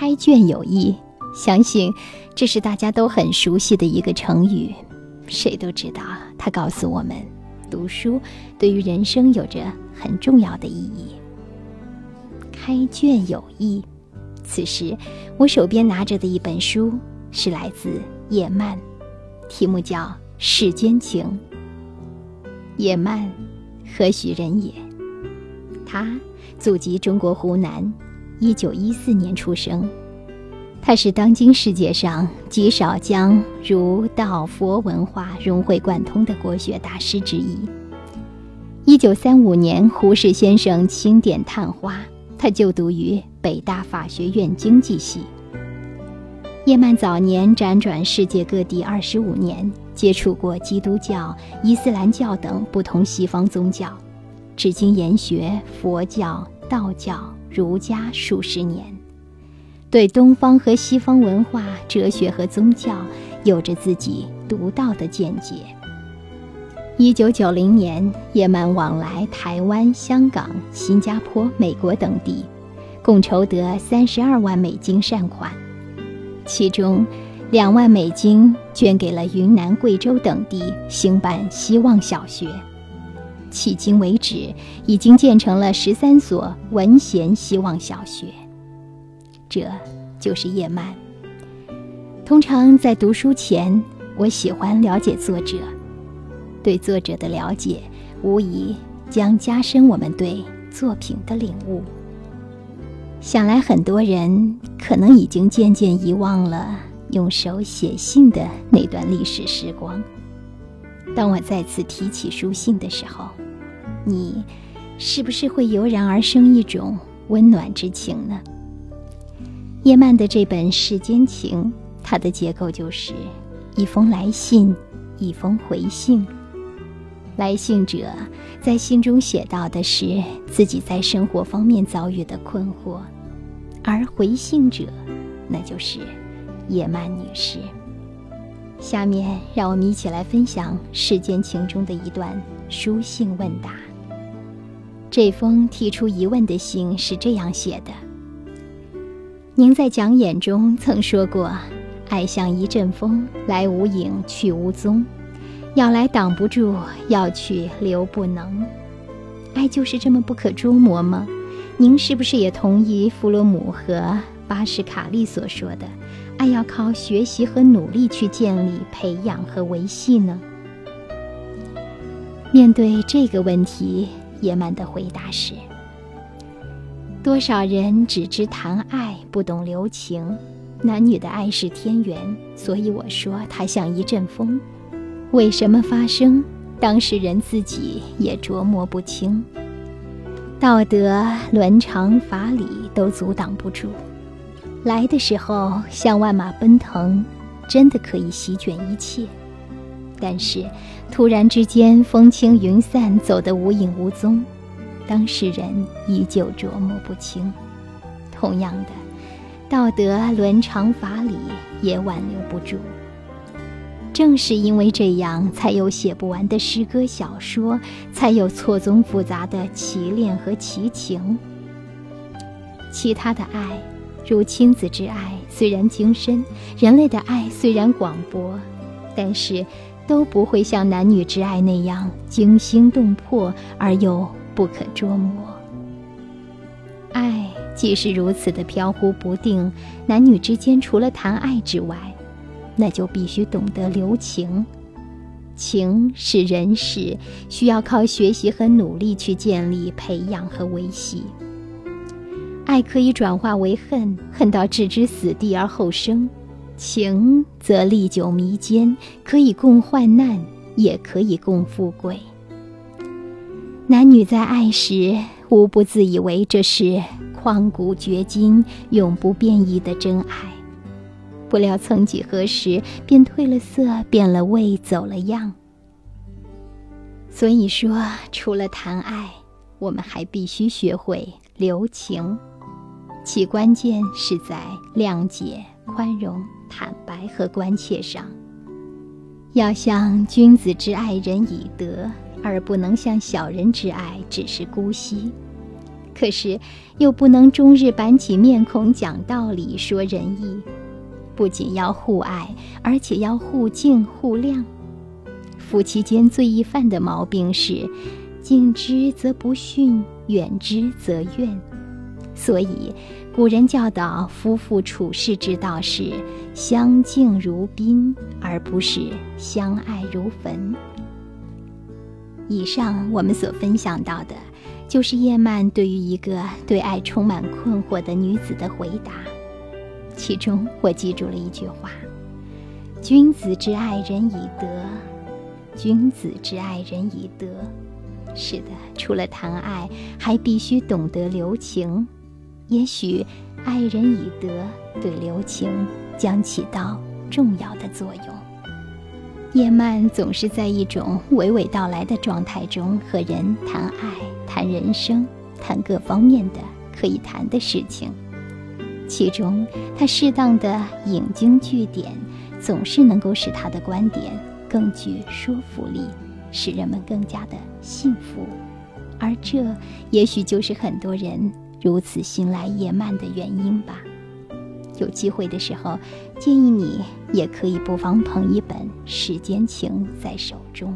开卷有益，相信这是大家都很熟悉的一个成语，谁都知道，它告诉我们，读书对于人生有着很重要的意义。开卷有益。此时，我手边拿着的一本书是来自叶曼，题目叫《世间情》。叶曼，何许人也？他祖籍中国湖南，一九一四年出生。他是当今世界上极少将儒道佛文化融会贯通的国学大师之一。一九三五年，胡适先生钦点探花。他就读于北大法学院经济系。叶曼早年辗转世界各地二十五年，接触过基督教、伊斯兰教等不同西方宗教，至今研学佛教、道教、儒家数十年，对东方和西方文化、哲学和宗教有着自己独到的见解。一九九零年，叶曼往来台湾、香港、新加坡、美国等地，共筹得三十二万美金善款，其中两万美金捐给了云南、贵州等地兴办希望小学。迄今为止，已经建成了十三所文贤希望小学。这就是叶曼。通常在读书前，我喜欢了解作者。对作者的了解，无疑将加深我们对作品的领悟。想来很多人可能已经渐渐遗忘了用手写信的那段历史时光。当我再次提起书信的时候，你是不是会油然而生一种温暖之情呢？叶曼的这本《世间情》，它的结构就是一封来信，一封回信。来信者在信中写到的是自己在生活方面遭遇的困惑，而回信者，那就是叶曼女士。下面让我们一起来分享《世间情》中的一段书信问答。这封提出疑问的信是这样写的：“您在讲演中曾说过，爱像一阵风，来无影，去无踪。”要来挡不住，要去留不能。爱就是这么不可捉摸吗？您是不是也同意弗洛姆和巴什卡利所说的，爱要靠学习和努力去建立、培养和维系呢？面对这个问题，野蛮的回答是：多少人只知谈爱，不懂留情。男女的爱是天缘，所以我说它像一阵风。为什么发生？当事人自己也琢磨不清。道德、伦常、法理都阻挡不住。来的时候像万马奔腾，真的可以席卷一切。但是突然之间风轻云散，走得无影无踪，当事人依旧琢磨不清。同样的，道德、伦常、法理也挽留不住。正是因为这样，才有写不完的诗歌小说，才有错综复杂的奇恋和奇情。其他的爱，如亲子之爱，虽然精深；人类的爱虽然广博，但是都不会像男女之爱那样惊心动魄而又不可捉摸。爱既是如此的飘忽不定，男女之间除了谈爱之外，那就必须懂得留情，情是人事，需要靠学习和努力去建立、培养和维系。爱可以转化为恨，恨到置之死地而后生；情则历久弥坚，可以共患难，也可以共富贵。男女在爱时，无不自以为这是旷古绝今、永不变异的真爱。不料，曾几何时，便褪了色，变了味，走了样。所以说，除了谈爱，我们还必须学会留情，其关键是在谅解、宽容、坦白和关切上。要像君子之爱人以德，而不能像小人之爱只是姑息。可是又不能终日板起面孔讲道理、说仁义。不仅要互爱，而且要互敬互谅。夫妻间最易犯的毛病是，近之则不逊，远之则怨。所以，古人教导夫妇处世之道是相敬如宾，而不是相爱如焚。以上我们所分享到的，就是叶曼对于一个对爱充满困惑的女子的回答。其中，我记住了一句话：“君子之爱人以德，君子之爱人以德。”是的，除了谈爱，还必须懂得留情。也许，爱人以德对留情将起到重要的作用。叶曼总是在一种娓娓道来的状态中和人谈爱、谈人生、谈各方面的可以谈的事情。其中，他适当的引经据典，总是能够使他的观点更具说服力，使人们更加的信服。而这，也许就是很多人如此信赖叶曼的原因吧。有机会的时候，建议你也可以不妨捧一本《时间情》在手中。